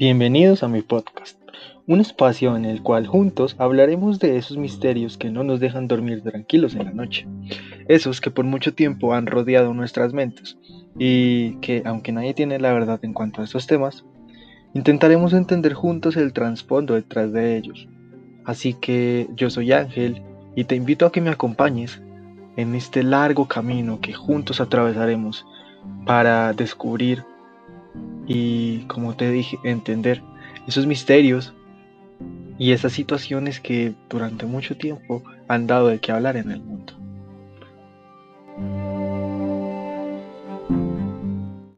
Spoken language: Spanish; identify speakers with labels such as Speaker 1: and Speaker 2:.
Speaker 1: Bienvenidos a mi podcast, un espacio en el cual juntos hablaremos de esos misterios que no nos dejan dormir tranquilos en la noche, esos que por mucho tiempo han rodeado nuestras mentes y que, aunque nadie tiene la verdad en cuanto a estos temas, intentaremos entender juntos el trasfondo detrás de ellos. Así que yo soy Ángel y te invito a que me acompañes en este largo camino que juntos atravesaremos para descubrir y, como te dije, entender esos misterios y esas situaciones que durante mucho tiempo han dado de qué hablar en el.